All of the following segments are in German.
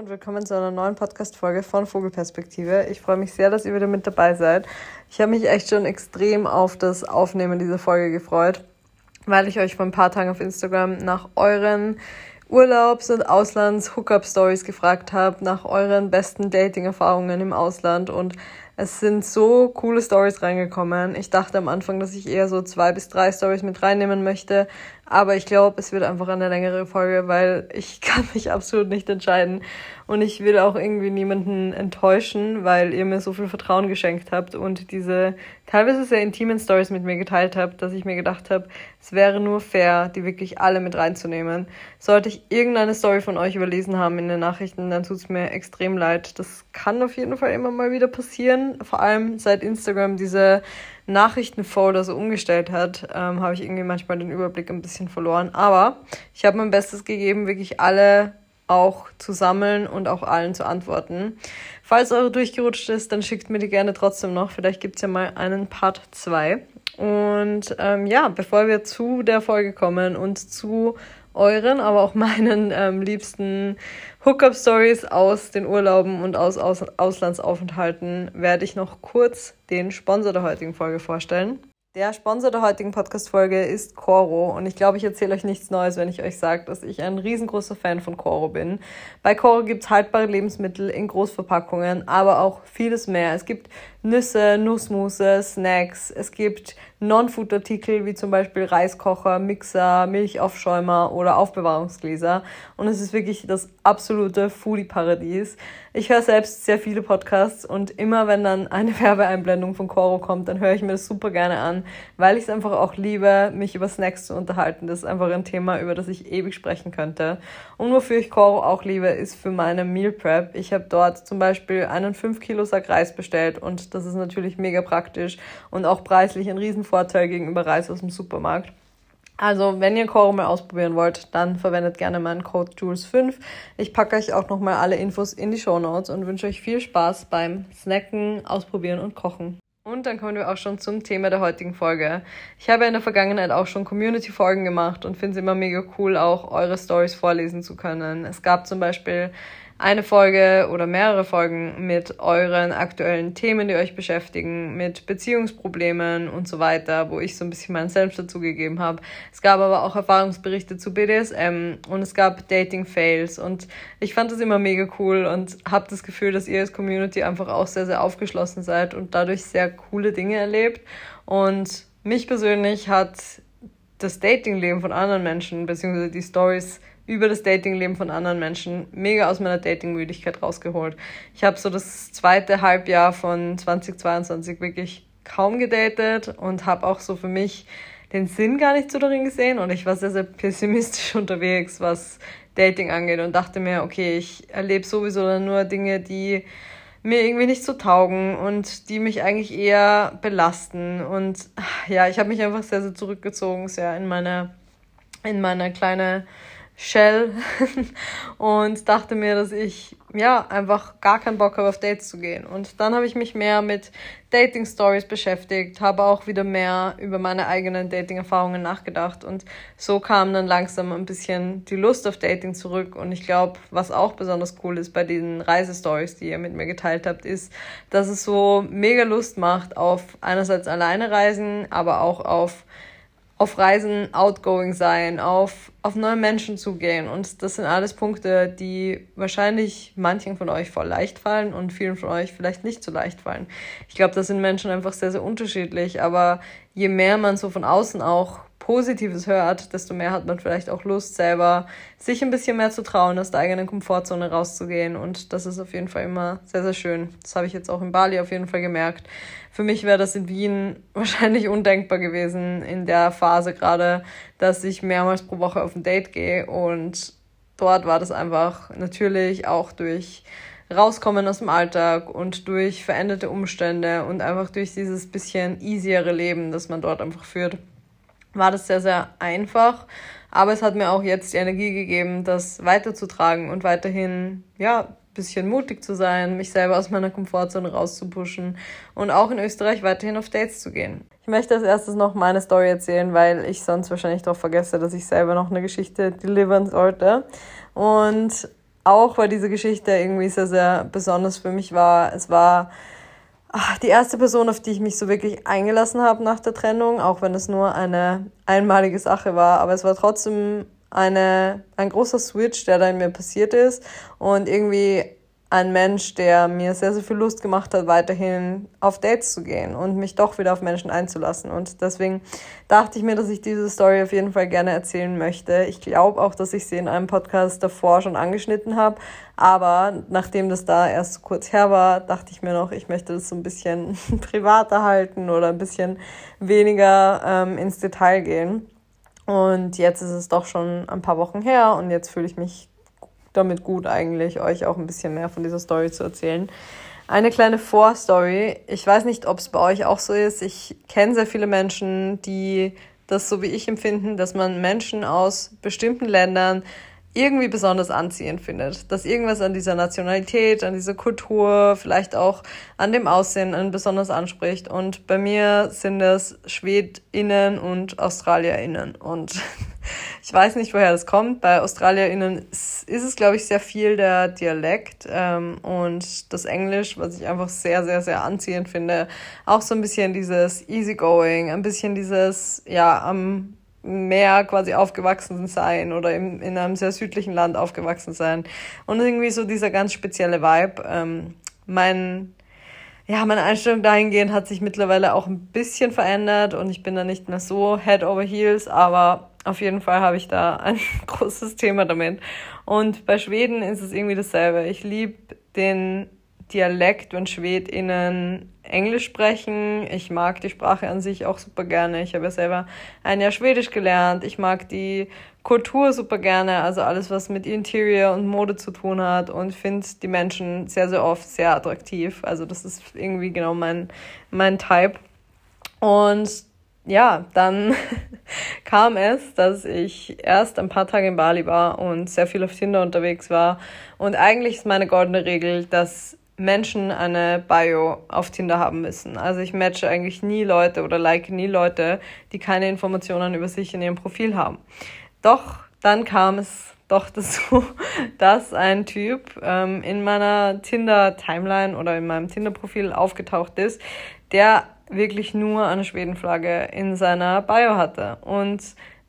und willkommen zu einer neuen Podcast-Folge von Vogelperspektive. Ich freue mich sehr, dass ihr wieder mit dabei seid. Ich habe mich echt schon extrem auf das Aufnehmen dieser Folge gefreut, weil ich euch vor ein paar Tagen auf Instagram nach euren Urlaubs- und Auslands-Hookup-Stories gefragt habe, nach euren besten Dating-Erfahrungen im Ausland und es sind so coole Stories reingekommen. Ich dachte am Anfang, dass ich eher so zwei bis drei Stories mit reinnehmen möchte, aber ich glaube, es wird einfach eine längere Folge, weil ich kann mich absolut nicht entscheiden. Und ich will auch irgendwie niemanden enttäuschen, weil ihr mir so viel Vertrauen geschenkt habt und diese teilweise sehr intimen Stories mit mir geteilt habt, dass ich mir gedacht habe, es wäre nur fair, die wirklich alle mit reinzunehmen. Sollte ich irgendeine Story von euch überlesen haben in den Nachrichten, dann tut es mir extrem leid. Das kann auf jeden Fall immer mal wieder passieren. Vor allem seit Instagram diese Nachrichtenfolder so umgestellt hat, ähm, habe ich irgendwie manchmal den Überblick ein bisschen verloren. Aber ich habe mein Bestes gegeben, wirklich alle auch zu sammeln und auch allen zu antworten. Falls eure durchgerutscht ist, dann schickt mir die gerne trotzdem noch. Vielleicht gibt es ja mal einen Part 2. Und ähm, ja, bevor wir zu der Folge kommen und zu euren, aber auch meinen ähm, liebsten Hookup-Stories aus den Urlauben und aus, aus Auslandsaufenthalten, werde ich noch kurz den Sponsor der heutigen Folge vorstellen. Der Sponsor der heutigen Podcast-Folge ist Coro und ich glaube, ich erzähle euch nichts Neues, wenn ich euch sage, dass ich ein riesengroßer Fan von Coro bin. Bei Coro gibt es haltbare Lebensmittel in Großverpackungen, aber auch vieles mehr. Es gibt Nüsse, Nussmusse, Snacks. Es gibt Non-Food-Artikel wie zum Beispiel Reiskocher, Mixer, Milchaufschäumer oder Aufbewahrungsgläser. Und es ist wirklich das absolute Foodie-Paradies. Ich höre selbst sehr viele Podcasts und immer wenn dann eine Werbeeinblendung von Coro kommt, dann höre ich mir das super gerne an, weil ich es einfach auch liebe, mich über Snacks zu unterhalten. Das ist einfach ein Thema, über das ich ewig sprechen könnte. Und wofür ich Coro auch liebe, ist für meine Meal Prep. Ich habe dort zum Beispiel einen 5 Kilo Sack Reis bestellt und das ist natürlich mega praktisch und auch preislich ein Riesenvorteil gegenüber Reis aus dem Supermarkt. Also, wenn ihr Koro mal ausprobieren wollt, dann verwendet gerne meinen Code Jules5. Ich packe euch auch nochmal alle Infos in die Show Notes und wünsche euch viel Spaß beim Snacken, Ausprobieren und Kochen. Und dann kommen wir auch schon zum Thema der heutigen Folge. Ich habe in der Vergangenheit auch schon Community-Folgen gemacht und finde es immer mega cool, auch eure Stories vorlesen zu können. Es gab zum Beispiel eine Folge oder mehrere Folgen mit euren aktuellen Themen, die euch beschäftigen, mit Beziehungsproblemen und so weiter, wo ich so ein bisschen meinen Selbst dazugegeben habe. Es gab aber auch Erfahrungsberichte zu BDSM und es gab Dating-Fails und ich fand das immer mega cool und habe das Gefühl, dass ihr als Community einfach auch sehr, sehr aufgeschlossen seid und dadurch sehr coole Dinge erlebt. Und mich persönlich hat das Datingleben von anderen Menschen, beziehungsweise die Stories über das Datingleben von anderen Menschen mega aus meiner Datingmüdigkeit rausgeholt. Ich habe so das zweite Halbjahr von 2022 wirklich kaum gedatet und habe auch so für mich den Sinn gar nicht so darin gesehen und ich war sehr, sehr pessimistisch unterwegs, was Dating angeht und dachte mir, okay, ich erlebe sowieso nur Dinge, die mir irgendwie nicht so taugen und die mich eigentlich eher belasten und ja, ich habe mich einfach sehr, sehr zurückgezogen, sehr in meine, in meine kleine Shell und dachte mir, dass ich ja einfach gar keinen Bock habe, auf Dates zu gehen. Und dann habe ich mich mehr mit Dating Stories beschäftigt, habe auch wieder mehr über meine eigenen Dating-Erfahrungen nachgedacht und so kam dann langsam ein bisschen die Lust auf Dating zurück. Und ich glaube, was auch besonders cool ist bei diesen Reisestories, die ihr mit mir geteilt habt, ist, dass es so mega Lust macht auf einerseits alleine reisen, aber auch auf auf Reisen outgoing sein, auf, auf neue Menschen zugehen. Und das sind alles Punkte, die wahrscheinlich manchen von euch voll leicht fallen und vielen von euch vielleicht nicht so leicht fallen. Ich glaube, da sind Menschen einfach sehr, sehr unterschiedlich. Aber je mehr man so von außen auch Positives hört, desto mehr hat man vielleicht auch Lust, selber sich ein bisschen mehr zu trauen, aus der eigenen Komfortzone rauszugehen. Und das ist auf jeden Fall immer sehr, sehr schön. Das habe ich jetzt auch in Bali auf jeden Fall gemerkt. Für mich wäre das in Wien wahrscheinlich undenkbar gewesen in der Phase gerade, dass ich mehrmals pro Woche auf ein Date gehe. Und dort war das einfach natürlich auch durch rauskommen aus dem Alltag und durch veränderte Umstände und einfach durch dieses bisschen easiere Leben, das man dort einfach führt war das sehr, sehr einfach. Aber es hat mir auch jetzt die Energie gegeben, das weiterzutragen und weiterhin, ja, bisschen mutig zu sein, mich selber aus meiner Komfortzone rauszupuschen und auch in Österreich weiterhin auf Dates zu gehen. Ich möchte als erstes noch meine Story erzählen, weil ich sonst wahrscheinlich darauf vergesse, dass ich selber noch eine Geschichte delivern sollte. Und auch weil diese Geschichte irgendwie sehr, sehr besonders für mich war. Es war ach, die erste Person, auf die ich mich so wirklich eingelassen habe nach der Trennung, auch wenn es nur eine einmalige Sache war. Aber es war trotzdem eine, ein großer Switch, der da in mir passiert ist. Und irgendwie ein Mensch, der mir sehr, sehr viel Lust gemacht hat, weiterhin auf Dates zu gehen und mich doch wieder auf Menschen einzulassen. Und deswegen dachte ich mir, dass ich diese Story auf jeden Fall gerne erzählen möchte. Ich glaube auch, dass ich sie in einem Podcast davor schon angeschnitten habe. Aber nachdem das da erst so kurz her war, dachte ich mir noch, ich möchte das so ein bisschen privater halten oder ein bisschen weniger ähm, ins Detail gehen. Und jetzt ist es doch schon ein paar Wochen her und jetzt fühle ich mich damit gut eigentlich, euch auch ein bisschen mehr von dieser Story zu erzählen. Eine kleine Vorstory. Ich weiß nicht, ob es bei euch auch so ist. Ich kenne sehr viele Menschen, die das so wie ich empfinden, dass man Menschen aus bestimmten Ländern irgendwie besonders anziehend findet. Dass irgendwas an dieser Nationalität, an dieser Kultur, vielleicht auch an dem Aussehen einen besonders anspricht. Und bei mir sind es SchwedInnen und AustralierInnen. Und ich weiß nicht, woher das kommt. Bei AustralierInnen ist es, glaube ich, sehr viel der Dialekt ähm, und das Englisch, was ich einfach sehr, sehr, sehr anziehend finde. Auch so ein bisschen dieses Easygoing, ein bisschen dieses, ja, am Meer quasi aufgewachsen sein oder im, in einem sehr südlichen Land aufgewachsen sein. Und irgendwie so dieser ganz spezielle Vibe. Ähm, mein, ja, meine Einstellung dahingehend hat sich mittlerweile auch ein bisschen verändert und ich bin da nicht mehr so head over heels, aber auf jeden Fall habe ich da ein großes Thema damit. Und bei Schweden ist es irgendwie dasselbe. Ich liebe den Dialekt, wenn SchwedInnen Englisch sprechen. Ich mag die Sprache an sich auch super gerne. Ich habe ja selber ein Jahr Schwedisch gelernt. Ich mag die Kultur super gerne, also alles, was mit Interior und Mode zu tun hat und finde die Menschen sehr, sehr oft sehr attraktiv. Also das ist irgendwie genau mein, mein Type. Und ja, dann kam es, dass ich erst ein paar Tage in Bali war und sehr viel auf Tinder unterwegs war. Und eigentlich ist meine goldene Regel, dass Menschen eine Bio auf Tinder haben müssen. Also ich matche eigentlich nie Leute oder like nie Leute, die keine Informationen über sich in ihrem Profil haben. Doch dann kam es doch dazu, dass ein Typ ähm, in meiner Tinder-Timeline oder in meinem Tinder-Profil aufgetaucht ist, der wirklich nur eine Schwedenflagge in seiner Bio hatte. Und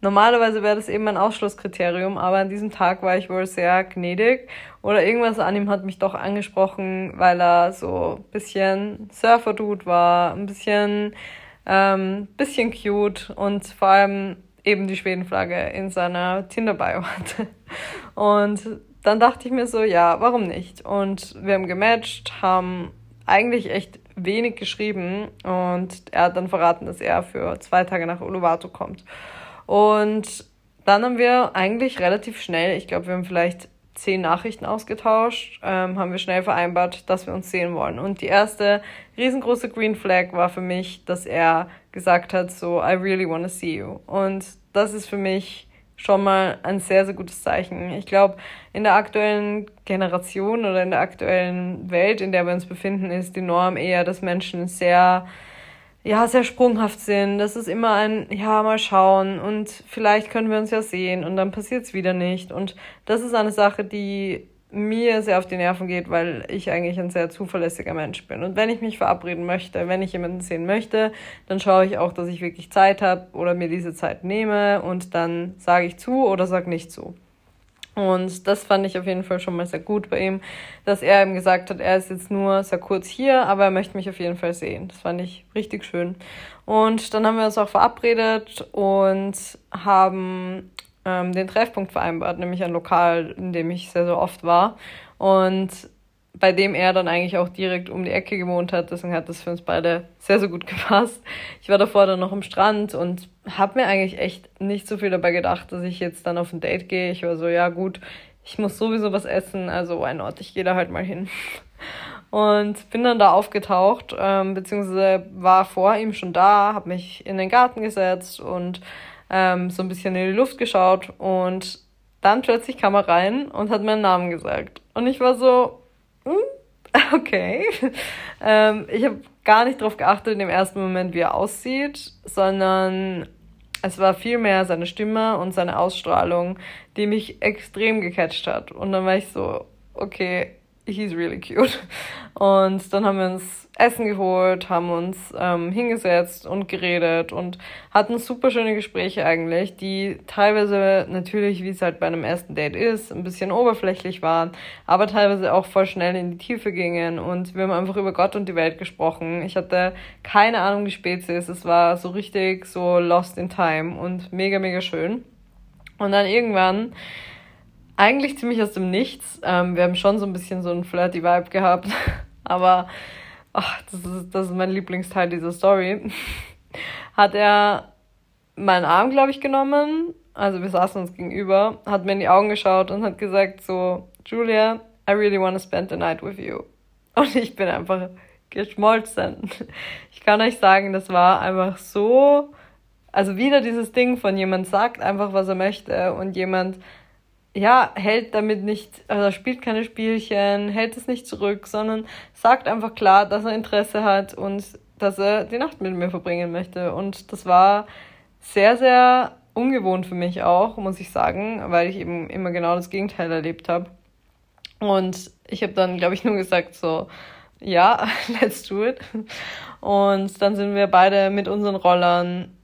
Normalerweise wäre das eben ein Ausschlusskriterium, aber an diesem Tag war ich wohl sehr gnädig oder irgendwas an ihm hat mich doch angesprochen, weil er so ein bisschen Surfer-Dude war, ein bisschen, ähm, bisschen cute und vor allem eben die Schwedenflagge in seiner Tinder-Bio hatte. Und dann dachte ich mir so, ja, warum nicht? Und wir haben gematcht, haben eigentlich echt wenig geschrieben und er hat dann verraten, dass er für zwei Tage nach Uluwatu kommt. Und dann haben wir eigentlich relativ schnell, ich glaube, wir haben vielleicht zehn Nachrichten ausgetauscht, ähm, haben wir schnell vereinbart, dass wir uns sehen wollen. Und die erste riesengroße Green Flag war für mich, dass er gesagt hat, so, I really want to see you. Und das ist für mich schon mal ein sehr, sehr gutes Zeichen. Ich glaube, in der aktuellen Generation oder in der aktuellen Welt, in der wir uns befinden, ist die Norm eher, dass Menschen sehr ja, sehr sprunghaft sind. Das ist immer ein, ja, mal schauen und vielleicht können wir uns ja sehen und dann passiert es wieder nicht. Und das ist eine Sache, die mir sehr auf die Nerven geht, weil ich eigentlich ein sehr zuverlässiger Mensch bin. Und wenn ich mich verabreden möchte, wenn ich jemanden sehen möchte, dann schaue ich auch, dass ich wirklich Zeit habe oder mir diese Zeit nehme und dann sage ich zu oder sage nicht zu. Und das fand ich auf jeden Fall schon mal sehr gut bei ihm, dass er ihm gesagt hat, er ist jetzt nur sehr kurz hier, aber er möchte mich auf jeden Fall sehen. Das fand ich richtig schön. Und dann haben wir uns auch verabredet und haben ähm, den Treffpunkt vereinbart, nämlich ein Lokal, in dem ich sehr, sehr oft war. Und bei dem er dann eigentlich auch direkt um die Ecke gewohnt hat. Deswegen hat das für uns beide sehr, sehr gut gepasst. Ich war davor dann noch am Strand und habe mir eigentlich echt nicht so viel dabei gedacht, dass ich jetzt dann auf ein Date gehe. Ich war so, ja gut, ich muss sowieso was essen, also why not? Ich gehe da halt mal hin. Und bin dann da aufgetaucht, ähm, beziehungsweise war vor ihm schon da, habe mich in den Garten gesetzt und ähm, so ein bisschen in die Luft geschaut und dann plötzlich kam er rein und hat meinen Namen gesagt. Und ich war so, hm, okay. ähm, ich habe gar nicht darauf geachtet in dem ersten Moment, wie er aussieht, sondern es war vielmehr seine Stimme und seine Ausstrahlung, die mich extrem gecatcht hat. Und dann war ich so, okay, he's really cute. Und dann haben wir uns Essen geholt, haben uns ähm, hingesetzt und geredet und hatten super schöne Gespräche eigentlich, die teilweise natürlich, wie es halt bei einem ersten Date ist, ein bisschen oberflächlich waren, aber teilweise auch voll schnell in die Tiefe gingen und wir haben einfach über Gott und die Welt gesprochen. Ich hatte keine Ahnung, wie spät es ist. Es war so richtig so lost in time und mega, mega schön. Und dann irgendwann eigentlich ziemlich aus dem Nichts. Ähm, wir haben schon so ein bisschen so einen flirty Vibe gehabt, aber ach, das, ist, das ist mein Lieblingsteil dieser Story. Hat er meinen Arm, glaube ich, genommen. Also wir saßen uns gegenüber, hat mir in die Augen geschaut und hat gesagt so, Julia, I really want to spend the night with you. Und ich bin einfach geschmolzen. Ich kann euch sagen, das war einfach so, also wieder dieses Ding von jemand sagt einfach, was er möchte und jemand ja, hält damit nicht, also spielt keine Spielchen, hält es nicht zurück, sondern sagt einfach klar, dass er Interesse hat und dass er die Nacht mit mir verbringen möchte. Und das war sehr, sehr ungewohnt für mich auch, muss ich sagen, weil ich eben immer genau das Gegenteil erlebt habe. Und ich habe dann, glaube ich, nur gesagt so, ja, let's do it. Und dann sind wir beide mit unseren Rollern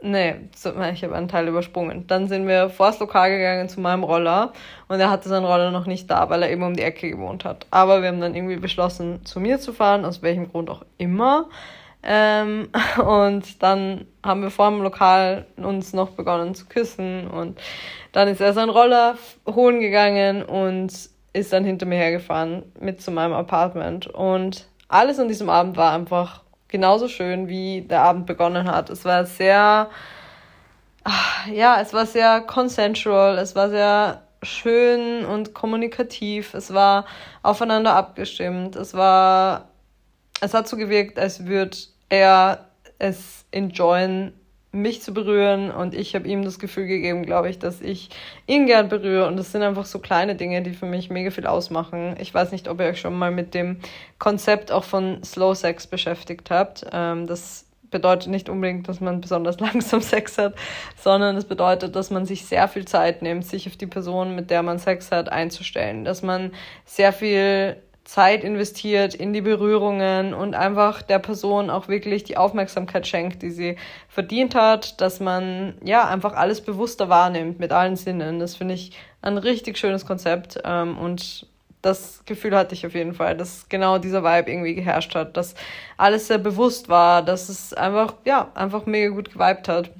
Nee, ich habe einen Teil übersprungen. Dann sind wir vor das Lokal gegangen zu meinem Roller und er hatte seinen Roller noch nicht da, weil er eben um die Ecke gewohnt hat. Aber wir haben dann irgendwie beschlossen, zu mir zu fahren, aus welchem Grund auch immer. Ähm, und dann haben wir vor dem Lokal uns noch begonnen zu küssen und dann ist er seinen Roller holen gegangen und ist dann hinter mir hergefahren mit zu meinem Apartment. Und alles an diesem Abend war einfach genauso schön, wie der Abend begonnen hat. Es war sehr, ja, es war sehr consensual, es war sehr schön und kommunikativ, es war aufeinander abgestimmt, es war, es hat so gewirkt, als würde er es enjoyen, mich zu berühren und ich habe ihm das Gefühl gegeben, glaube ich, dass ich ihn gern berühre und das sind einfach so kleine Dinge, die für mich mega viel ausmachen. Ich weiß nicht, ob ihr euch schon mal mit dem Konzept auch von Slow Sex beschäftigt habt. Ähm, das bedeutet nicht unbedingt, dass man besonders langsam Sex hat, sondern es bedeutet, dass man sich sehr viel Zeit nimmt, sich auf die Person, mit der man Sex hat, einzustellen, dass man sehr viel Zeit investiert in die Berührungen und einfach der Person auch wirklich die Aufmerksamkeit schenkt, die sie verdient hat, dass man ja einfach alles bewusster wahrnimmt mit allen Sinnen. Das finde ich ein richtig schönes Konzept ähm, und das Gefühl hatte ich auf jeden Fall, dass genau dieser Vibe irgendwie geherrscht hat, dass alles sehr bewusst war, dass es einfach, ja, einfach mega gut geweibt hat.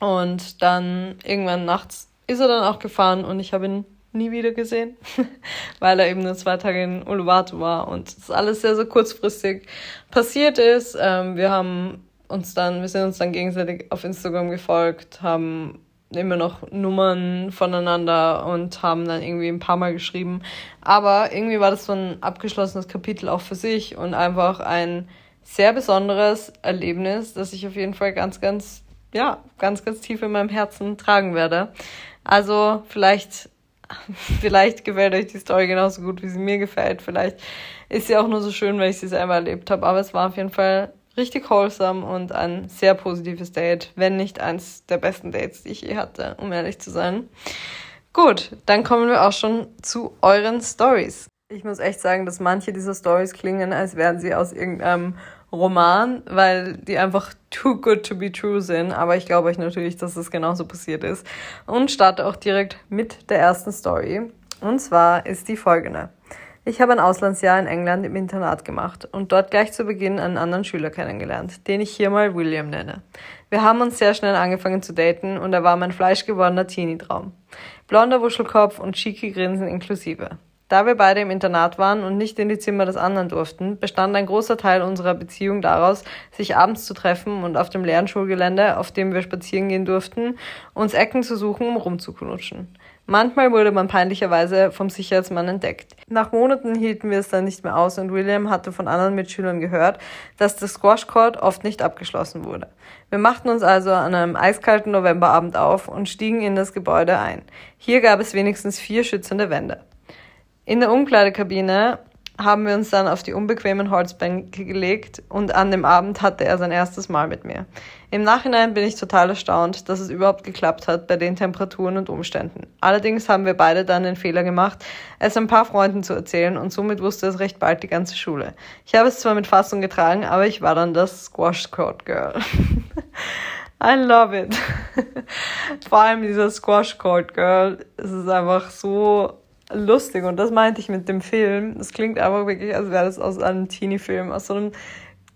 Und dann irgendwann nachts ist er dann auch gefahren und ich habe ihn nie wieder gesehen, weil er eben nur zwei Tage in Uluwatu war und das alles sehr, sehr kurzfristig passiert ist. Ähm, wir haben uns dann, wir sind uns dann gegenseitig auf Instagram gefolgt, haben immer noch Nummern voneinander und haben dann irgendwie ein paar Mal geschrieben. Aber irgendwie war das so ein abgeschlossenes Kapitel auch für sich und einfach ein sehr besonderes Erlebnis, das ich auf jeden Fall ganz, ganz, ja, ganz, ganz tief in meinem Herzen tragen werde. Also vielleicht vielleicht gefällt euch die Story genauso gut, wie sie mir gefällt. Vielleicht ist sie auch nur so schön, weil ich sie selber erlebt habe. Aber es war auf jeden Fall richtig wholesome und ein sehr positives Date, wenn nicht eins der besten Dates, die ich je hatte, um ehrlich zu sein. Gut, dann kommen wir auch schon zu euren Stories. Ich muss echt sagen, dass manche dieser Stories klingen, als wären sie aus irgendeinem Roman, weil die einfach too good to be true sind. Aber ich glaube euch natürlich, dass es genauso passiert ist. Und starte auch direkt mit der ersten Story. Und zwar ist die folgende. Ich habe ein Auslandsjahr in England im Internat gemacht und dort gleich zu Beginn einen anderen Schüler kennengelernt, den ich hier mal William nenne. Wir haben uns sehr schnell angefangen zu daten und er war mein fleischgewordener Teenie-Traum. Blonder Wuschelkopf und cheeky Grinsen inklusive. Da wir beide im Internat waren und nicht in die Zimmer des anderen durften, bestand ein großer Teil unserer Beziehung daraus, sich abends zu treffen und auf dem leeren Schulgelände, auf dem wir spazieren gehen durften, uns Ecken zu suchen, um rumzuknutschen. Manchmal wurde man peinlicherweise vom Sicherheitsmann entdeckt. Nach Monaten hielten wir es dann nicht mehr aus und William hatte von anderen Mitschülern gehört, dass das Squash Court oft nicht abgeschlossen wurde. Wir machten uns also an einem eiskalten Novemberabend auf und stiegen in das Gebäude ein. Hier gab es wenigstens vier schützende Wände. In der Umkleidekabine haben wir uns dann auf die unbequemen Holzbänke gelegt und an dem Abend hatte er sein erstes Mal mit mir. Im Nachhinein bin ich total erstaunt, dass es überhaupt geklappt hat bei den Temperaturen und Umständen. Allerdings haben wir beide dann den Fehler gemacht, es ein paar Freunden zu erzählen und somit wusste es recht bald die ganze Schule. Ich habe es zwar mit Fassung getragen, aber ich war dann das Squash Coat Girl. I love it. Vor allem dieser Squash Coat Girl. Es ist einfach so lustig und das meinte ich mit dem Film. Das klingt einfach wirklich, als wäre das aus einem Teenie-Film, aus so einem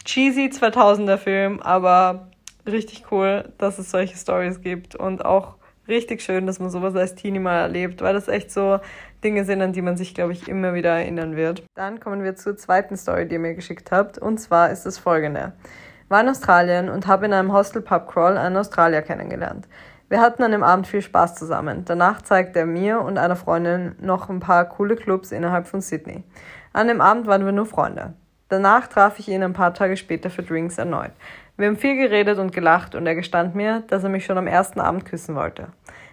cheesy 2000er Film, aber richtig cool, dass es solche Stories gibt und auch richtig schön, dass man sowas als Teenie mal erlebt, weil das echt so Dinge sind, an die man sich, glaube ich, immer wieder erinnern wird. Dann kommen wir zur zweiten Story, die ihr mir geschickt habt und zwar ist es folgende. War in Australien und habe in einem Hostel Pub Crawl einen Australier kennengelernt. Wir hatten an dem Abend viel Spaß zusammen. Danach zeigte er mir und einer Freundin noch ein paar coole Clubs innerhalb von Sydney. An dem Abend waren wir nur Freunde. Danach traf ich ihn ein paar Tage später für Drinks erneut. Wir haben viel geredet und gelacht und er gestand mir, dass er mich schon am ersten Abend küssen wollte.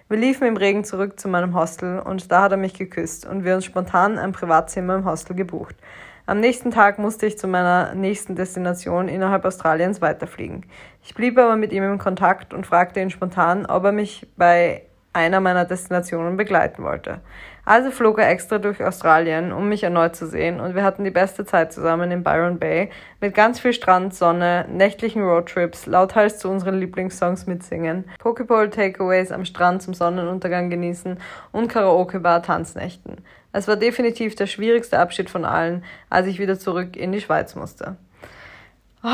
Wir liefen im Regen zurück zu meinem Hostel und da hat er mich geküsst und wir uns spontan ein Privatzimmer im Hostel gebucht. Am nächsten Tag musste ich zu meiner nächsten Destination innerhalb Australiens weiterfliegen. Ich blieb aber mit ihm im Kontakt und fragte ihn spontan, ob er mich bei einer meiner Destinationen begleiten wollte. Also flog er extra durch Australien, um mich erneut zu sehen, und wir hatten die beste Zeit zusammen in Byron Bay mit ganz viel Strand, Sonne, nächtlichen Roadtrips, lauthals zu unseren Lieblingssongs mitsingen, Pokeball Takeaways am Strand zum Sonnenuntergang genießen und Karaoke-Bar Tanznächten. Es war definitiv der schwierigste Abschied von allen, als ich wieder zurück in die Schweiz musste. Oh,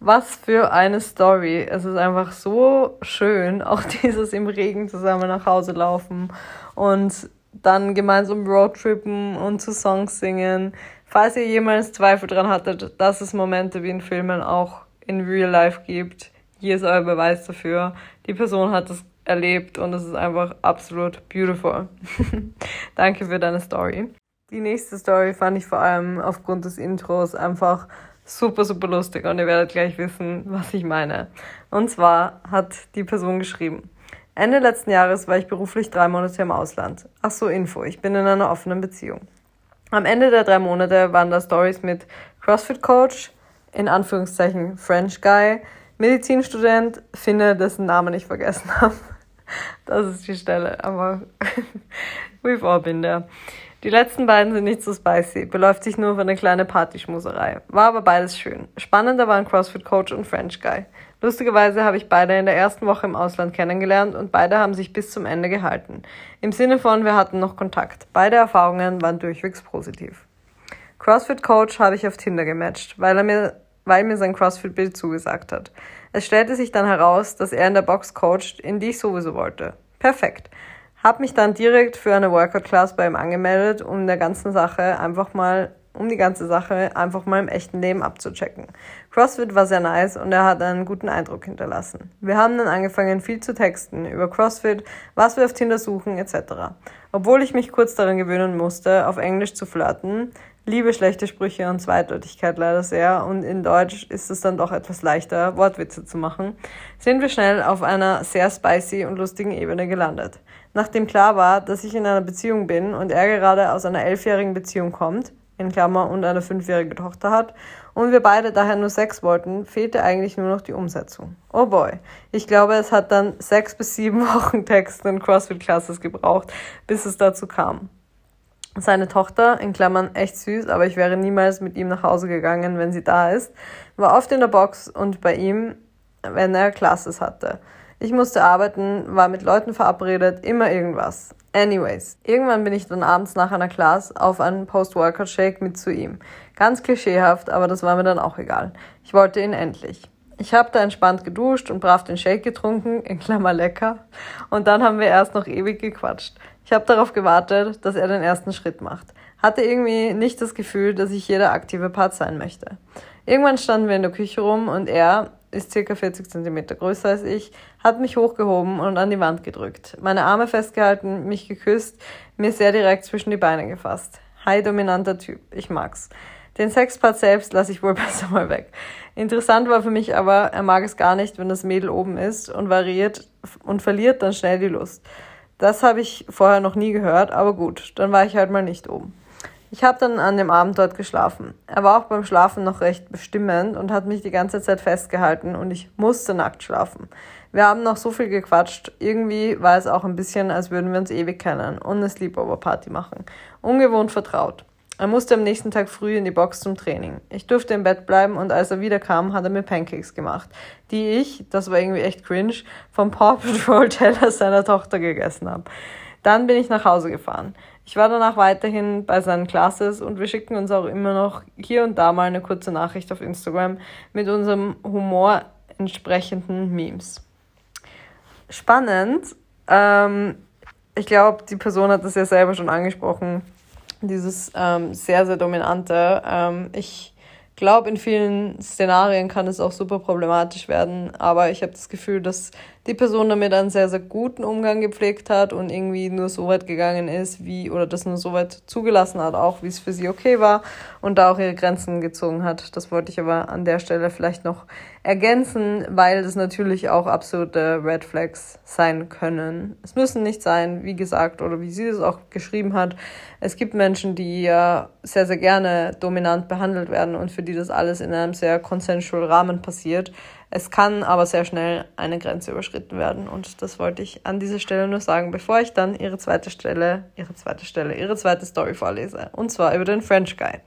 was für eine Story. Es ist einfach so schön, auch dieses im Regen zusammen nach Hause laufen und dann gemeinsam Roadtrippen und zu Songs singen. Falls ihr jemals Zweifel dran hattet, dass es Momente wie in Filmen auch in Real Life gibt, hier ist euer Beweis dafür. Die Person hat es erlebt und es ist einfach absolut beautiful. Danke für deine Story. Die nächste Story fand ich vor allem aufgrund des Intros einfach super, super lustig und ihr werdet gleich wissen, was ich meine. Und zwar hat die Person geschrieben, Ende letzten Jahres war ich beruflich drei Monate im Ausland. Ach so, Info, ich bin in einer offenen Beziehung. Am Ende der drei Monate waren da Stories mit CrossFit Coach, in Anführungszeichen French Guy, Medizinstudent, finde, dessen Namen ich vergessen habe. Das ist die Stelle, aber we've all been there. Die letzten beiden sind nicht so spicy, beläuft sich nur auf eine kleine Partyschmuserei. War aber beides schön. Spannender waren CrossFit Coach und French Guy. Lustigerweise habe ich beide in der ersten Woche im Ausland kennengelernt und beide haben sich bis zum Ende gehalten. Im Sinne von, wir hatten noch Kontakt. Beide Erfahrungen waren durchwegs positiv. CrossFit Coach habe ich auf Tinder gematcht, weil er mir, weil mir sein CrossFit-Bild zugesagt hat. Es stellte sich dann heraus, dass er in der Box coacht, in die ich sowieso wollte. Perfekt. Hab mich dann direkt für eine Workout-Class bei ihm angemeldet, um der ganzen Sache einfach mal, um die ganze Sache einfach mal im echten Leben abzuchecken. CrossFit war sehr nice und er hat einen guten Eindruck hinterlassen. Wir haben dann angefangen viel zu texten über CrossFit, was wir auf Tinder suchen etc. Obwohl ich mich kurz daran gewöhnen musste, auf Englisch zu flirten, liebe schlechte Sprüche und Zweideutigkeit leider sehr und in Deutsch ist es dann doch etwas leichter, Wortwitze zu machen, sind wir schnell auf einer sehr spicy und lustigen Ebene gelandet. Nachdem klar war, dass ich in einer Beziehung bin und er gerade aus einer elfjährigen Beziehung kommt, in Klammer und eine fünfjährige Tochter hat und wir beide daher nur Sex wollten, fehlte eigentlich nur noch die Umsetzung. Oh boy. Ich glaube, es hat dann sechs bis sieben Wochen Texten und CrossFit-Classes gebraucht, bis es dazu kam. Seine Tochter, in Klammern echt süß, aber ich wäre niemals mit ihm nach Hause gegangen, wenn sie da ist, war oft in der Box und bei ihm, wenn er Classes hatte. Ich musste arbeiten, war mit Leuten verabredet, immer irgendwas. Anyways, irgendwann bin ich dann abends nach einer Class auf einen Post-Workout-Shake mit zu ihm. Ganz klischeehaft, aber das war mir dann auch egal. Ich wollte ihn endlich. Ich habe da entspannt geduscht und brav den Shake getrunken, in Klammer lecker. Und dann haben wir erst noch ewig gequatscht. Ich habe darauf gewartet, dass er den ersten Schritt macht. Hatte irgendwie nicht das Gefühl, dass ich jeder aktive Part sein möchte. Irgendwann standen wir in der Küche rum und er, ist circa 40 Zentimeter größer als ich, hat mich hochgehoben und an die Wand gedrückt, meine Arme festgehalten, mich geküsst, mir sehr direkt zwischen die Beine gefasst. Hi, dominanter Typ, ich mag's. Den Sexpart selbst lasse ich wohl besser mal weg. Interessant war für mich aber, er mag es gar nicht, wenn das Mädel oben ist und variiert und verliert dann schnell die Lust. Das habe ich vorher noch nie gehört, aber gut, dann war ich halt mal nicht oben. Ich habe dann an dem Abend dort geschlafen. Er war auch beim Schlafen noch recht bestimmend und hat mich die ganze Zeit festgehalten und ich musste nackt schlafen. Wir haben noch so viel gequatscht. Irgendwie war es auch ein bisschen, als würden wir uns ewig kennen und eine Sleepover-Party machen. Ungewohnt vertraut. Er musste am nächsten Tag früh in die Box zum Training. Ich durfte im Bett bleiben und als er wiederkam, hat er mir Pancakes gemacht, die ich, das war irgendwie echt cringe, vom Paw Patrol Teller seiner Tochter gegessen habe. Dann bin ich nach Hause gefahren. Ich war danach weiterhin bei seinen Classes und wir schicken uns auch immer noch hier und da mal eine kurze Nachricht auf Instagram mit unserem Humor entsprechenden Memes. Spannend. Ähm, ich glaube, die Person hat das ja selber schon angesprochen dieses ähm, sehr, sehr dominante. Ähm, ich glaube, in vielen Szenarien kann es auch super problematisch werden, aber ich habe das Gefühl, dass die Person damit einen sehr, sehr guten Umgang gepflegt hat und irgendwie nur so weit gegangen ist, wie, oder das nur so weit zugelassen hat, auch wie es für sie okay war und da auch ihre Grenzen gezogen hat. Das wollte ich aber an der Stelle vielleicht noch ergänzen, weil das natürlich auch absolute Red Flags sein können. Es müssen nicht sein, wie gesagt, oder wie sie es auch geschrieben hat. Es gibt Menschen, die ja sehr, sehr gerne dominant behandelt werden und für die das alles in einem sehr consensual Rahmen passiert. Es kann aber sehr schnell eine Grenze überschritten werden und das wollte ich an dieser Stelle nur sagen, bevor ich dann ihre zweite Stelle, ihre zweite Stelle, ihre zweite Story vorlese. Und zwar über den French Guy.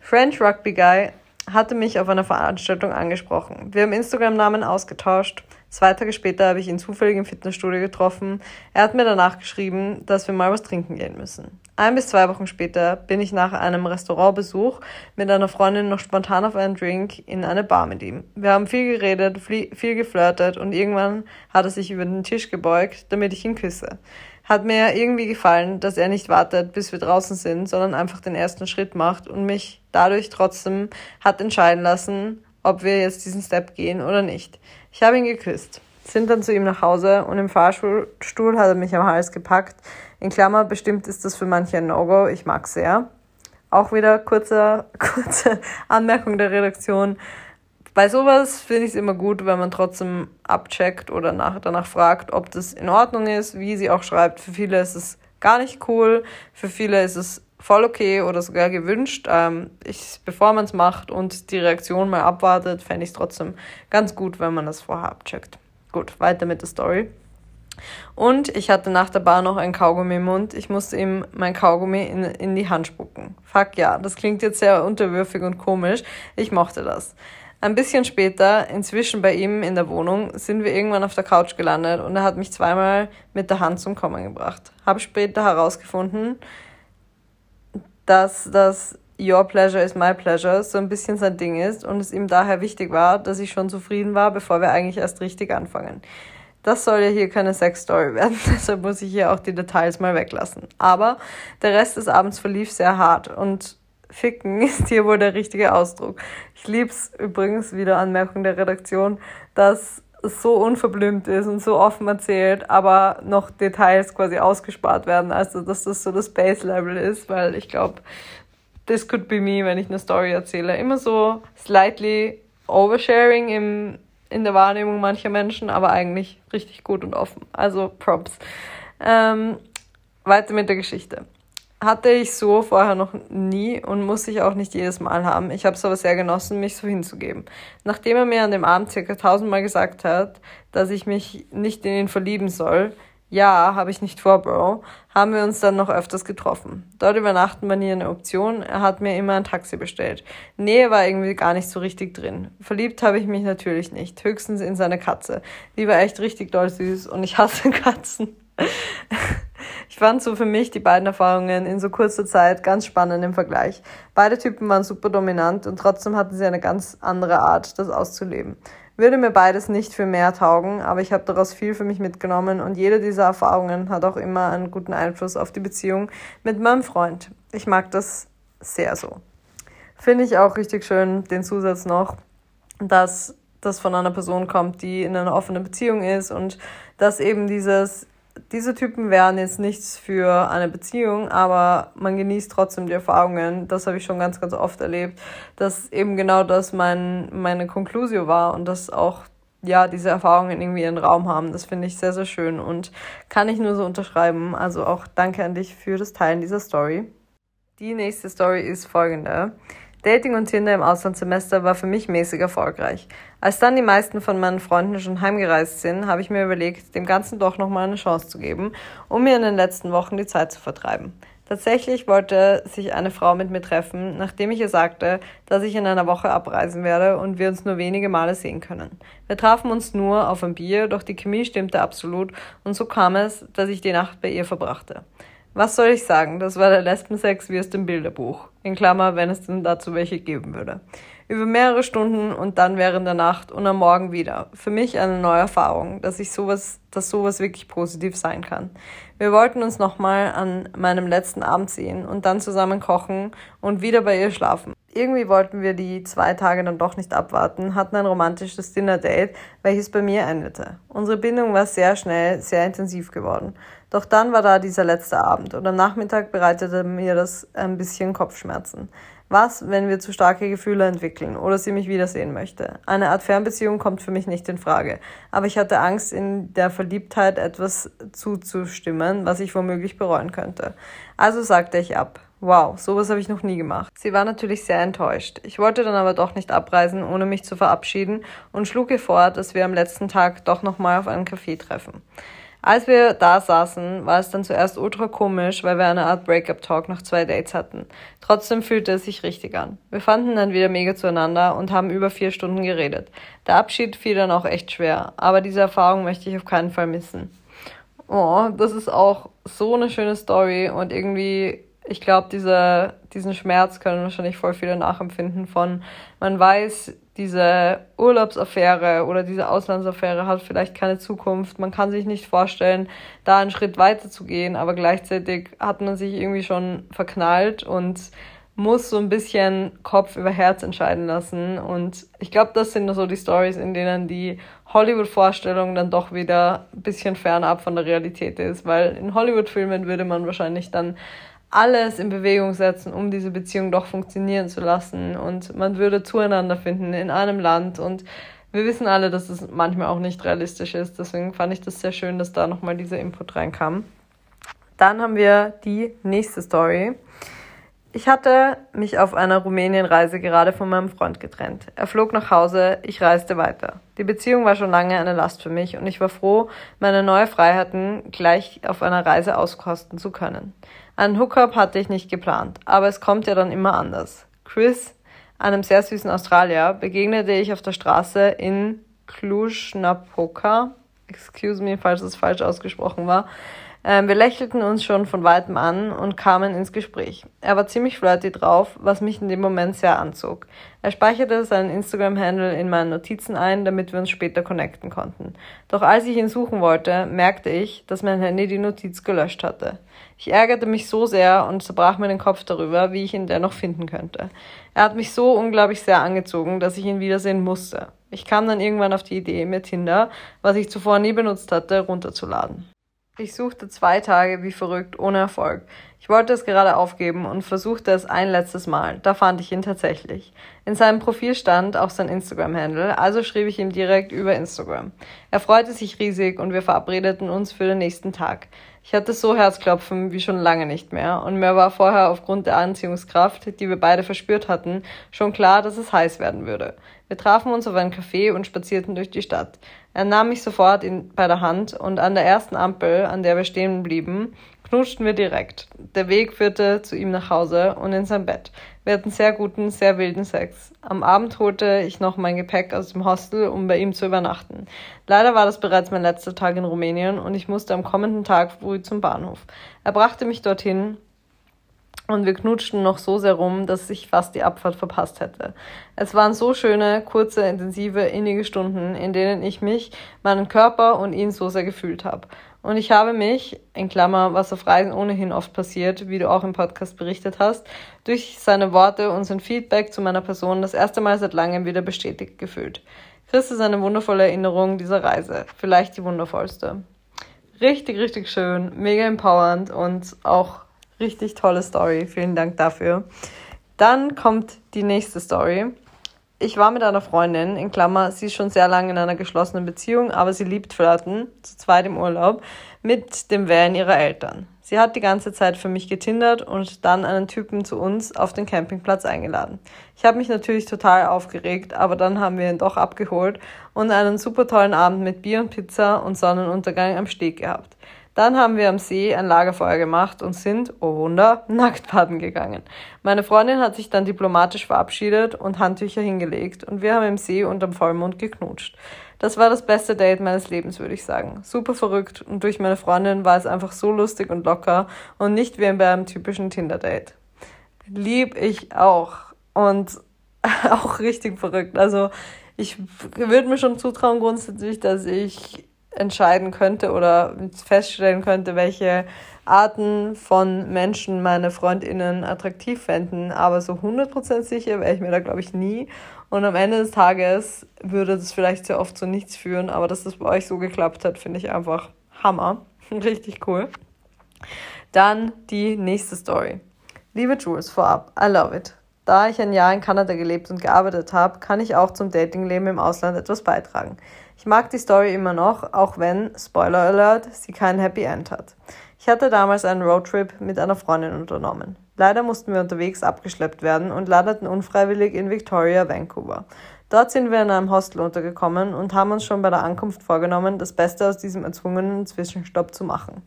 French Rugby Guy hatte mich auf einer Veranstaltung angesprochen. Wir haben Instagram-Namen ausgetauscht. Zwei Tage später habe ich ihn zufällig im Fitnessstudio getroffen. Er hat mir danach geschrieben, dass wir mal was trinken gehen müssen. Ein bis zwei Wochen später bin ich nach einem Restaurantbesuch mit einer Freundin noch spontan auf einen Drink in eine Bar mit ihm. Wir haben viel geredet, viel geflirtet und irgendwann hat er sich über den Tisch gebeugt, damit ich ihn küsse. Hat mir irgendwie gefallen, dass er nicht wartet, bis wir draußen sind, sondern einfach den ersten Schritt macht und mich dadurch trotzdem hat entscheiden lassen, ob wir jetzt diesen Step gehen oder nicht. Ich habe ihn geküsst, sind dann zu ihm nach Hause und im Fahrstuhl hat er mich am Hals gepackt. In Klammer, bestimmt ist das für manche ein No-Go, ich mag sehr. Auch wieder kurze, kurze Anmerkung der Redaktion. Bei sowas finde ich es immer gut, wenn man trotzdem abcheckt oder nach, danach fragt, ob das in Ordnung ist, wie sie auch schreibt. Für viele ist es gar nicht cool, für viele ist es voll okay oder sogar gewünscht. Ähm, ich, bevor man es macht und die Reaktion mal abwartet, fände ich es trotzdem ganz gut, wenn man das vorher abcheckt. Gut, weiter mit der Story. Und ich hatte nach der Bar noch ein Kaugummi im Mund. Ich musste ihm mein Kaugummi in, in die Hand spucken. Fuck ja, das klingt jetzt sehr unterwürfig und komisch. Ich mochte das. Ein bisschen später, inzwischen bei ihm in der Wohnung, sind wir irgendwann auf der Couch gelandet und er hat mich zweimal mit der Hand zum Kommen gebracht. Habe später herausgefunden, dass das Your Pleasure is my pleasure so ein bisschen sein Ding ist und es ihm daher wichtig war, dass ich schon zufrieden war, bevor wir eigentlich erst richtig anfangen. Das soll ja hier keine Sexstory werden, deshalb muss ich hier auch die Details mal weglassen. Aber der Rest des Abends verlief sehr hart und Ficken ist hier wohl der richtige Ausdruck. Ich lieb's übrigens, wieder Anmerkung der Redaktion, dass es so unverblümt ist und so offen erzählt, aber noch Details quasi ausgespart werden. Also, dass das so das Base-Level ist, weil ich glaube, this could be me, wenn ich eine Story erzähle. Immer so slightly oversharing im, in der Wahrnehmung mancher Menschen, aber eigentlich richtig gut und offen. Also, Props. Ähm, weiter mit der Geschichte hatte ich so vorher noch nie und muss ich auch nicht jedes Mal haben. Ich habe es aber sehr genossen, mich so hinzugeben. Nachdem er mir an dem Abend circa tausendmal gesagt hat, dass ich mich nicht in ihn verlieben soll, ja, habe ich nicht vor, Bro, haben wir uns dann noch öfters getroffen. Dort übernachten war nie eine Option, er hat mir immer ein Taxi bestellt. Nähe war irgendwie gar nicht so richtig drin. Verliebt habe ich mich natürlich nicht, höchstens in seine Katze. Die war echt richtig doll süß und ich hasse Katzen. Ich fand so für mich die beiden Erfahrungen in so kurzer Zeit ganz spannend im Vergleich. Beide Typen waren super dominant und trotzdem hatten sie eine ganz andere Art, das auszuleben. Würde mir beides nicht für mehr taugen, aber ich habe daraus viel für mich mitgenommen und jede dieser Erfahrungen hat auch immer einen guten Einfluss auf die Beziehung mit meinem Freund. Ich mag das sehr so. Finde ich auch richtig schön, den Zusatz noch, dass das von einer Person kommt, die in einer offenen Beziehung ist und dass eben dieses diese Typen wären jetzt nichts für eine Beziehung, aber man genießt trotzdem die Erfahrungen. Das habe ich schon ganz, ganz oft erlebt, dass eben genau das mein, meine Konklusion war und dass auch ja, diese Erfahrungen irgendwie ihren Raum haben. Das finde ich sehr, sehr schön und kann ich nur so unterschreiben. Also auch danke an dich für das Teilen dieser Story. Die nächste Story ist folgende. Dating und Tinder im Auslandssemester war für mich mäßig erfolgreich. Als dann die meisten von meinen Freunden schon heimgereist sind, habe ich mir überlegt, dem Ganzen doch nochmal eine Chance zu geben, um mir in den letzten Wochen die Zeit zu vertreiben. Tatsächlich wollte sich eine Frau mit mir treffen, nachdem ich ihr sagte, dass ich in einer Woche abreisen werde und wir uns nur wenige Male sehen können. Wir trafen uns nur auf ein Bier, doch die Chemie stimmte absolut und so kam es, dass ich die Nacht bei ihr verbrachte. Was soll ich sagen? Das war der Lesbensex wie aus dem Bilderbuch. In Klammer, wenn es denn dazu welche geben würde. Über mehrere Stunden und dann während der Nacht und am Morgen wieder. Für mich eine neue Erfahrung, dass ich sowas, dass sowas wirklich positiv sein kann. Wir wollten uns nochmal an meinem letzten Abend sehen und dann zusammen kochen und wieder bei ihr schlafen. Irgendwie wollten wir die zwei Tage dann doch nicht abwarten, hatten ein romantisches Dinner-Date, welches bei mir endete. Unsere Bindung war sehr schnell, sehr intensiv geworden. Doch dann war da dieser letzte Abend und am Nachmittag bereitete mir das ein bisschen Kopfschmerzen. Was, wenn wir zu starke Gefühle entwickeln oder sie mich wiedersehen möchte? Eine Art Fernbeziehung kommt für mich nicht in Frage. Aber ich hatte Angst, in der Verliebtheit etwas zuzustimmen, was ich womöglich bereuen könnte. Also sagte ich ab. Wow, sowas habe ich noch nie gemacht. Sie war natürlich sehr enttäuscht. Ich wollte dann aber doch nicht abreisen, ohne mich zu verabschieden und schlug ihr vor, dass wir am letzten Tag doch nochmal auf einen Café treffen. Als wir da saßen, war es dann zuerst ultra komisch, weil wir eine Art Breakup-Talk nach zwei Dates hatten. Trotzdem fühlte es sich richtig an. Wir fanden dann wieder mega zueinander und haben über vier Stunden geredet. Der Abschied fiel dann auch echt schwer, aber diese Erfahrung möchte ich auf keinen Fall missen. Oh, das ist auch so eine schöne Story und irgendwie ich glaube, diese, diesen Schmerz können wahrscheinlich voll viele nachempfinden von, man weiß, diese Urlaubsaffäre oder diese Auslandsaffäre hat vielleicht keine Zukunft. Man kann sich nicht vorstellen, da einen Schritt weiter zu gehen, aber gleichzeitig hat man sich irgendwie schon verknallt und muss so ein bisschen Kopf über Herz entscheiden lassen. Und ich glaube, das sind so die Stories, in denen die Hollywood-Vorstellung dann doch wieder ein bisschen fernab von der Realität ist, weil in Hollywood-Filmen würde man wahrscheinlich dann alles in Bewegung setzen, um diese Beziehung doch funktionieren zu lassen. Und man würde zueinander finden in einem Land. Und wir wissen alle, dass es manchmal auch nicht realistisch ist. Deswegen fand ich das sehr schön, dass da nochmal dieser Input reinkam. Dann haben wir die nächste Story. Ich hatte mich auf einer Rumänienreise gerade von meinem Freund getrennt. Er flog nach Hause, ich reiste weiter. Die Beziehung war schon lange eine Last für mich und ich war froh, meine neue Freiheiten gleich auf einer Reise auskosten zu können. Einen Hookup hatte ich nicht geplant, aber es kommt ja dann immer anders. Chris, einem sehr süßen Australier, begegnete ich auf der Straße in Cluj-Napoca. Excuse me, falls es falsch ausgesprochen war. Ähm, wir lächelten uns schon von weitem an und kamen ins Gespräch. Er war ziemlich flirty drauf, was mich in dem Moment sehr anzog. Er speicherte seinen Instagram-Handle in meinen Notizen ein, damit wir uns später connecten konnten. Doch als ich ihn suchen wollte, merkte ich, dass mein Handy die Notiz gelöscht hatte. Ich ärgerte mich so sehr und zerbrach mir den Kopf darüber, wie ich ihn dennoch finden könnte. Er hat mich so unglaublich sehr angezogen, dass ich ihn wiedersehen musste. Ich kam dann irgendwann auf die Idee, mir Tinder, was ich zuvor nie benutzt hatte, runterzuladen. Ich suchte zwei Tage wie verrückt, ohne Erfolg. Ich wollte es gerade aufgeben und versuchte es ein letztes Mal. Da fand ich ihn tatsächlich. In seinem Profil stand auch sein Instagram-Handle, also schrieb ich ihm direkt über Instagram. Er freute sich riesig und wir verabredeten uns für den nächsten Tag. Ich hatte so Herzklopfen wie schon lange nicht mehr und mir war vorher aufgrund der Anziehungskraft, die wir beide verspürt hatten, schon klar, dass es heiß werden würde. Wir trafen uns auf ein Café und spazierten durch die Stadt. Er nahm mich sofort in, bei der Hand und an der ersten Ampel, an der wir stehen blieben, knutschten wir direkt. Der Weg führte zu ihm nach Hause und in sein Bett. Wir hatten sehr guten, sehr wilden Sex. Am Abend holte ich noch mein Gepäck aus dem Hostel, um bei ihm zu übernachten. Leider war das bereits mein letzter Tag in Rumänien und ich musste am kommenden Tag früh zum Bahnhof. Er brachte mich dorthin und wir knutschten noch so sehr rum, dass ich fast die Abfahrt verpasst hätte. Es waren so schöne, kurze, intensive, innige Stunden, in denen ich mich, meinen Körper und ihn so sehr gefühlt habe. Und ich habe mich, in Klammer, was auf Reisen ohnehin oft passiert, wie du auch im Podcast berichtet hast, durch seine Worte und sein Feedback zu meiner Person das erste Mal seit langem wieder bestätigt gefühlt. Chris ist eine wundervolle Erinnerung dieser Reise, vielleicht die wundervollste. Richtig, richtig schön, mega empowernd und auch Richtig tolle Story. Vielen Dank dafür. Dann kommt die nächste Story. ich war mit einer Freundin, in Klammer, sie ist schon sehr lange in einer geschlossenen Beziehung, aber sie liebt Flirten, zu zweit im Urlaub, mit dem Van ihrer Eltern. Sie hat die ganze Zeit für mich getindert und dann einen Typen zu uns auf den Campingplatz eingeladen. Ich habe mich natürlich total aufgeregt, aber dann haben wir ihn doch abgeholt und einen super tollen Abend mit Bier und Pizza und Sonnenuntergang am Steg gehabt. Dann haben wir am See ein Lagerfeuer gemacht und sind, oh Wunder, nackt baden gegangen. Meine Freundin hat sich dann diplomatisch verabschiedet und Handtücher hingelegt und wir haben im See unterm Vollmond geknutscht. Das war das beste Date meines Lebens, würde ich sagen. Super verrückt und durch meine Freundin war es einfach so lustig und locker und nicht wie bei einem typischen Tinder-Date. Lieb ich auch und auch richtig verrückt. Also ich würde mir schon zutrauen grundsätzlich, dass ich entscheiden könnte oder feststellen könnte, welche Arten von Menschen meine Freundinnen attraktiv fänden. Aber so 100% sicher wäre ich mir da, glaube ich, nie. Und am Ende des Tages würde das vielleicht sehr oft zu nichts führen. Aber dass das bei euch so geklappt hat, finde ich einfach Hammer. Richtig cool. Dann die nächste Story. Liebe Jules, vorab, I love it. Da ich ein Jahr in Kanada gelebt und gearbeitet habe, kann ich auch zum Datingleben im Ausland etwas beitragen. Ich mag die Story immer noch, auch wenn, Spoiler Alert, sie kein Happy End hat. Ich hatte damals einen Roadtrip mit einer Freundin unternommen. Leider mussten wir unterwegs abgeschleppt werden und landeten unfreiwillig in Victoria, Vancouver. Dort sind wir in einem Hostel untergekommen und haben uns schon bei der Ankunft vorgenommen, das Beste aus diesem erzwungenen Zwischenstopp zu machen.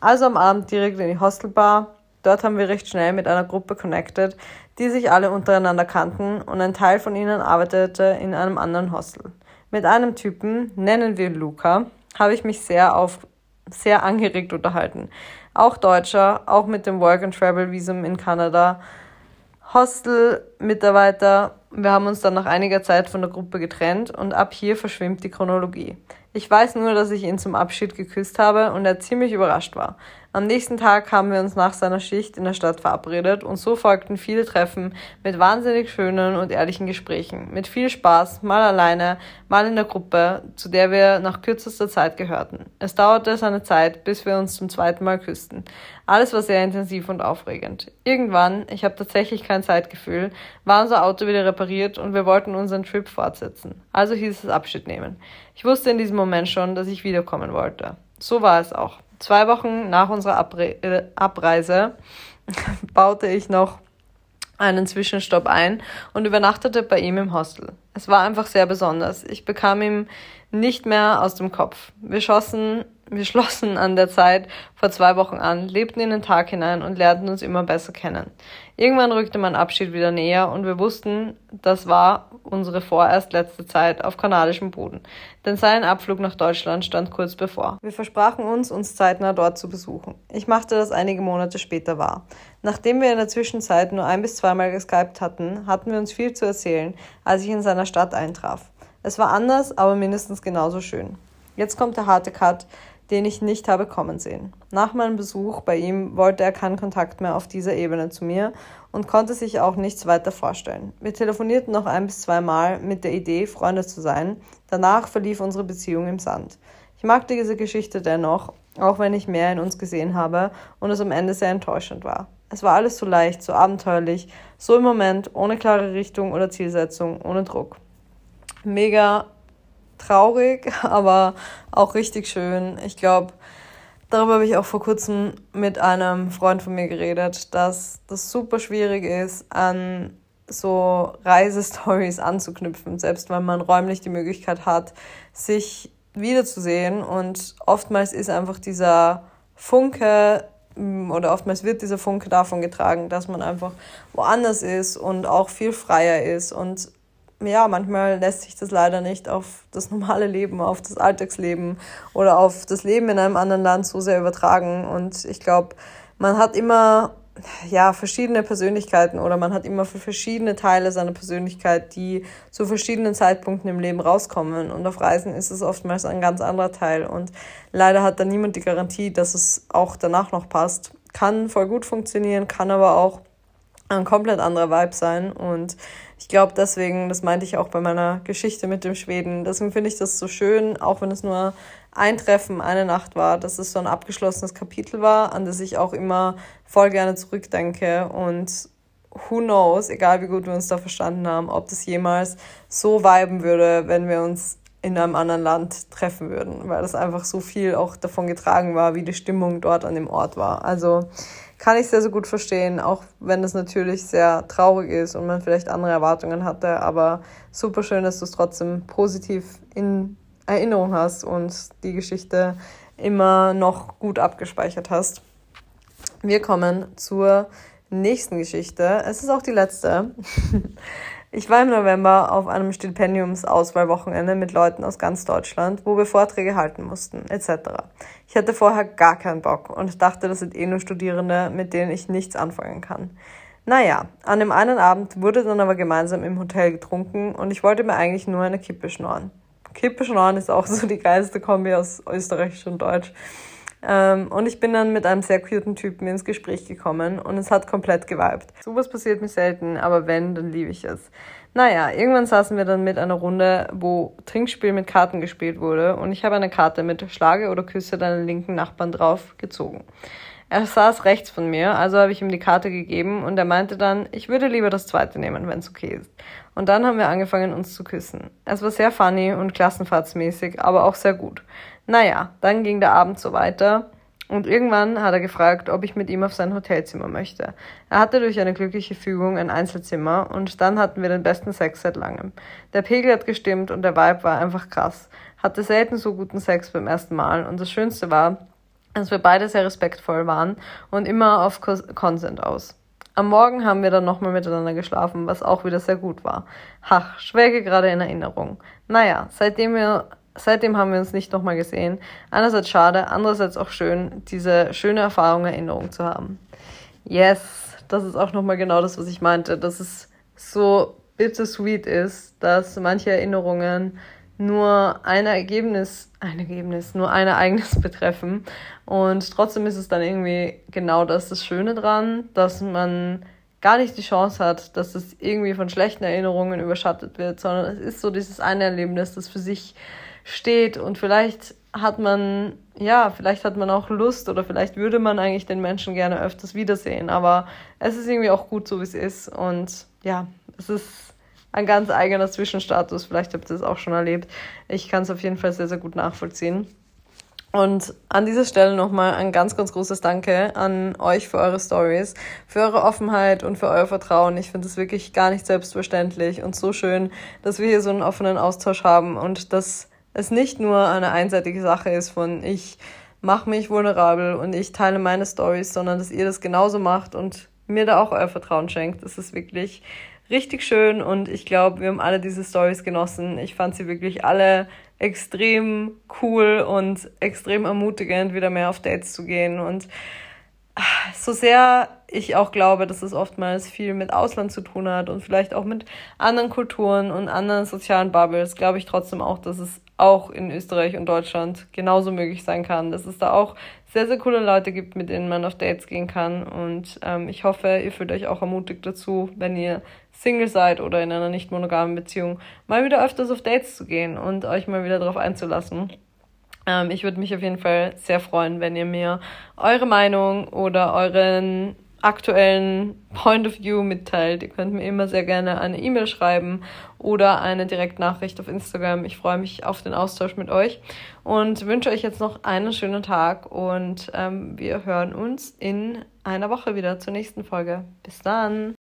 Also am Abend direkt in die Hostelbar. Dort haben wir recht schnell mit einer Gruppe connected, die sich alle untereinander kannten und ein Teil von ihnen arbeitete in einem anderen Hostel. Mit einem Typen, nennen wir Luca, habe ich mich sehr auf sehr angeregt unterhalten. Auch Deutscher, auch mit dem Work and Travel Visum in Kanada. Hostel-Mitarbeiter. Wir haben uns dann nach einiger Zeit von der Gruppe getrennt und ab hier verschwimmt die Chronologie. Ich weiß nur, dass ich ihn zum Abschied geküsst habe und er ziemlich überrascht war. Am nächsten Tag haben wir uns nach seiner Schicht in der Stadt verabredet und so folgten viele Treffen mit wahnsinnig schönen und ehrlichen Gesprächen, mit viel Spaß, mal alleine, mal in der Gruppe, zu der wir nach kürzester Zeit gehörten. Es dauerte seine Zeit, bis wir uns zum zweiten Mal küssten. Alles war sehr intensiv und aufregend. Irgendwann, ich habe tatsächlich kein Zeitgefühl, war unser Auto wieder repariert und wir wollten unseren Trip fortsetzen. Also hieß es Abschied nehmen. Ich wusste in diesem Moment schon, dass ich wiederkommen wollte. So war es auch. Zwei Wochen nach unserer Abre äh, Abreise baute ich noch einen Zwischenstopp ein und übernachtete bei ihm im Hostel. Es war einfach sehr besonders. Ich bekam ihm nicht mehr aus dem Kopf. Wir schossen wir schlossen an der Zeit vor zwei Wochen an, lebten in den Tag hinein und lernten uns immer besser kennen. Irgendwann rückte mein Abschied wieder näher und wir wussten, das war unsere vorerst letzte Zeit auf kanadischem Boden, denn sein Abflug nach Deutschland stand kurz bevor. Wir versprachen uns, uns zeitnah dort zu besuchen. Ich machte das einige Monate später wahr. Nachdem wir in der Zwischenzeit nur ein bis zweimal geskypt hatten, hatten wir uns viel zu erzählen, als ich in seiner Stadt eintraf. Es war anders, aber mindestens genauso schön. Jetzt kommt der harte Cut, den ich nicht habe kommen sehen. Nach meinem Besuch bei ihm wollte er keinen Kontakt mehr auf dieser Ebene zu mir und konnte sich auch nichts weiter vorstellen. Wir telefonierten noch ein bis zwei Mal mit der Idee, Freunde zu sein. Danach verlief unsere Beziehung im Sand. Ich mag diese Geschichte dennoch, auch wenn ich mehr in uns gesehen habe und es am Ende sehr enttäuschend war. Es war alles so leicht, so abenteuerlich, so im Moment, ohne klare Richtung oder Zielsetzung, ohne Druck. Mega traurig, aber auch richtig schön. Ich glaube, darüber habe ich auch vor kurzem mit einem Freund von mir geredet, dass das super schwierig ist, an so Reisestories anzuknüpfen, selbst wenn man räumlich die Möglichkeit hat, sich wiederzusehen. Und oftmals ist einfach dieser Funke mm, oder oftmals wird dieser Funke davon getragen, dass man einfach woanders ist und auch viel freier ist und ja, manchmal lässt sich das leider nicht auf das normale Leben, auf das Alltagsleben oder auf das Leben in einem anderen Land so sehr übertragen. Und ich glaube, man hat immer ja, verschiedene Persönlichkeiten oder man hat immer für verschiedene Teile seiner Persönlichkeit, die zu verschiedenen Zeitpunkten im Leben rauskommen. Und auf Reisen ist es oftmals ein ganz anderer Teil. Und leider hat da niemand die Garantie, dass es auch danach noch passt. Kann voll gut funktionieren, kann aber auch ein komplett anderer Vibe sein. Und ich glaube deswegen, das meinte ich auch bei meiner Geschichte mit dem Schweden, deswegen finde ich das so schön, auch wenn es nur ein Treffen, eine Nacht war, dass es so ein abgeschlossenes Kapitel war, an das ich auch immer voll gerne zurückdenke. Und who knows, egal wie gut wir uns da verstanden haben, ob das jemals so viben würde, wenn wir uns in einem anderen Land treffen würden, weil das einfach so viel auch davon getragen war, wie die Stimmung dort an dem Ort war. Also kann ich sehr, sehr gut verstehen, auch wenn es natürlich sehr traurig ist und man vielleicht andere Erwartungen hatte, aber super schön, dass du es trotzdem positiv in Erinnerung hast und die Geschichte immer noch gut abgespeichert hast. Wir kommen zur nächsten Geschichte. Es ist auch die letzte. Ich war im November auf einem Stipendiumsauswahlwochenende mit Leuten aus ganz Deutschland, wo wir Vorträge halten mussten, etc. Ich hatte vorher gar keinen Bock und dachte, das sind eh nur Studierende, mit denen ich nichts anfangen kann. Naja, an dem einen Abend wurde dann aber gemeinsam im Hotel getrunken und ich wollte mir eigentlich nur eine Kippe schnorren. Kippe schnorren ist auch so die geilste Kombi aus Österreichisch und Deutsch. Ähm, und ich bin dann mit einem sehr cuten Typen ins Gespräch gekommen und es hat komplett geweibt. Sowas passiert mir selten, aber wenn, dann liebe ich es. Naja, irgendwann saßen wir dann mit einer Runde, wo Trinkspiel mit Karten gespielt wurde und ich habe eine Karte mit Schlage oder Küsse deinen linken Nachbarn drauf gezogen. Er saß rechts von mir, also habe ich ihm die Karte gegeben und er meinte dann, ich würde lieber das zweite nehmen, wenn es okay ist. Und dann haben wir angefangen, uns zu küssen. Es war sehr funny und klassenfahrtsmäßig, aber auch sehr gut. Naja, dann ging der Abend so weiter. Und irgendwann hat er gefragt, ob ich mit ihm auf sein Hotelzimmer möchte. Er hatte durch eine glückliche Fügung ein Einzelzimmer und dann hatten wir den besten Sex seit langem. Der Pegel hat gestimmt und der Vibe war einfach krass. Hatte selten so guten Sex beim ersten Mal und das Schönste war, dass wir beide sehr respektvoll waren und immer auf Consent aus. Am Morgen haben wir dann nochmal miteinander geschlafen, was auch wieder sehr gut war. Hach, schwelge gerade in Erinnerung. Naja, seitdem wir seitdem haben wir uns nicht nochmal gesehen. Einerseits schade, andererseits auch schön, diese schöne Erfahrung, Erinnerung zu haben. Yes, das ist auch nochmal genau das, was ich meinte, dass es so bittersweet ist, dass manche Erinnerungen nur ein Ergebnis, ein Ergebnis, nur ein Ereignis betreffen. Und trotzdem ist es dann irgendwie genau das, das Schöne dran, dass man gar nicht die Chance hat, dass es irgendwie von schlechten Erinnerungen überschattet wird, sondern es ist so dieses eine Erlebnis, das für sich steht und vielleicht hat man, ja, vielleicht hat man auch Lust oder vielleicht würde man eigentlich den Menschen gerne öfters wiedersehen, aber es ist irgendwie auch gut so, wie es ist und ja, es ist ein ganz eigener Zwischenstatus, vielleicht habt ihr es auch schon erlebt. Ich kann es auf jeden Fall sehr, sehr gut nachvollziehen. Und an dieser Stelle nochmal ein ganz, ganz großes Danke an euch für eure Stories, für eure Offenheit und für euer Vertrauen. Ich finde es wirklich gar nicht selbstverständlich und so schön, dass wir hier so einen offenen Austausch haben und dass es nicht nur eine einseitige Sache ist von ich mache mich vulnerabel und ich teile meine Stories, sondern dass ihr das genauso macht und mir da auch euer Vertrauen schenkt. Das ist wirklich richtig schön und ich glaube, wir haben alle diese Stories genossen. Ich fand sie wirklich alle extrem cool und extrem ermutigend, wieder mehr auf Dates zu gehen und so sehr ich auch glaube, dass es oftmals viel mit Ausland zu tun hat und vielleicht auch mit anderen Kulturen und anderen sozialen Bubbles, glaube ich trotzdem auch, dass es auch in Österreich und Deutschland genauso möglich sein kann, dass es da auch sehr, sehr coole Leute gibt, mit denen man auf Dates gehen kann. Und ähm, ich hoffe, ihr fühlt euch auch ermutigt dazu, wenn ihr Single seid oder in einer nicht monogamen Beziehung, mal wieder öfters auf Dates zu gehen und euch mal wieder darauf einzulassen. Ähm, ich würde mich auf jeden Fall sehr freuen, wenn ihr mir eure Meinung oder euren aktuellen Point of View mitteilt. Ihr könnt mir immer sehr gerne eine E-Mail schreiben oder eine Direktnachricht auf Instagram. Ich freue mich auf den Austausch mit euch und wünsche euch jetzt noch einen schönen Tag und ähm, wir hören uns in einer Woche wieder zur nächsten Folge. Bis dann!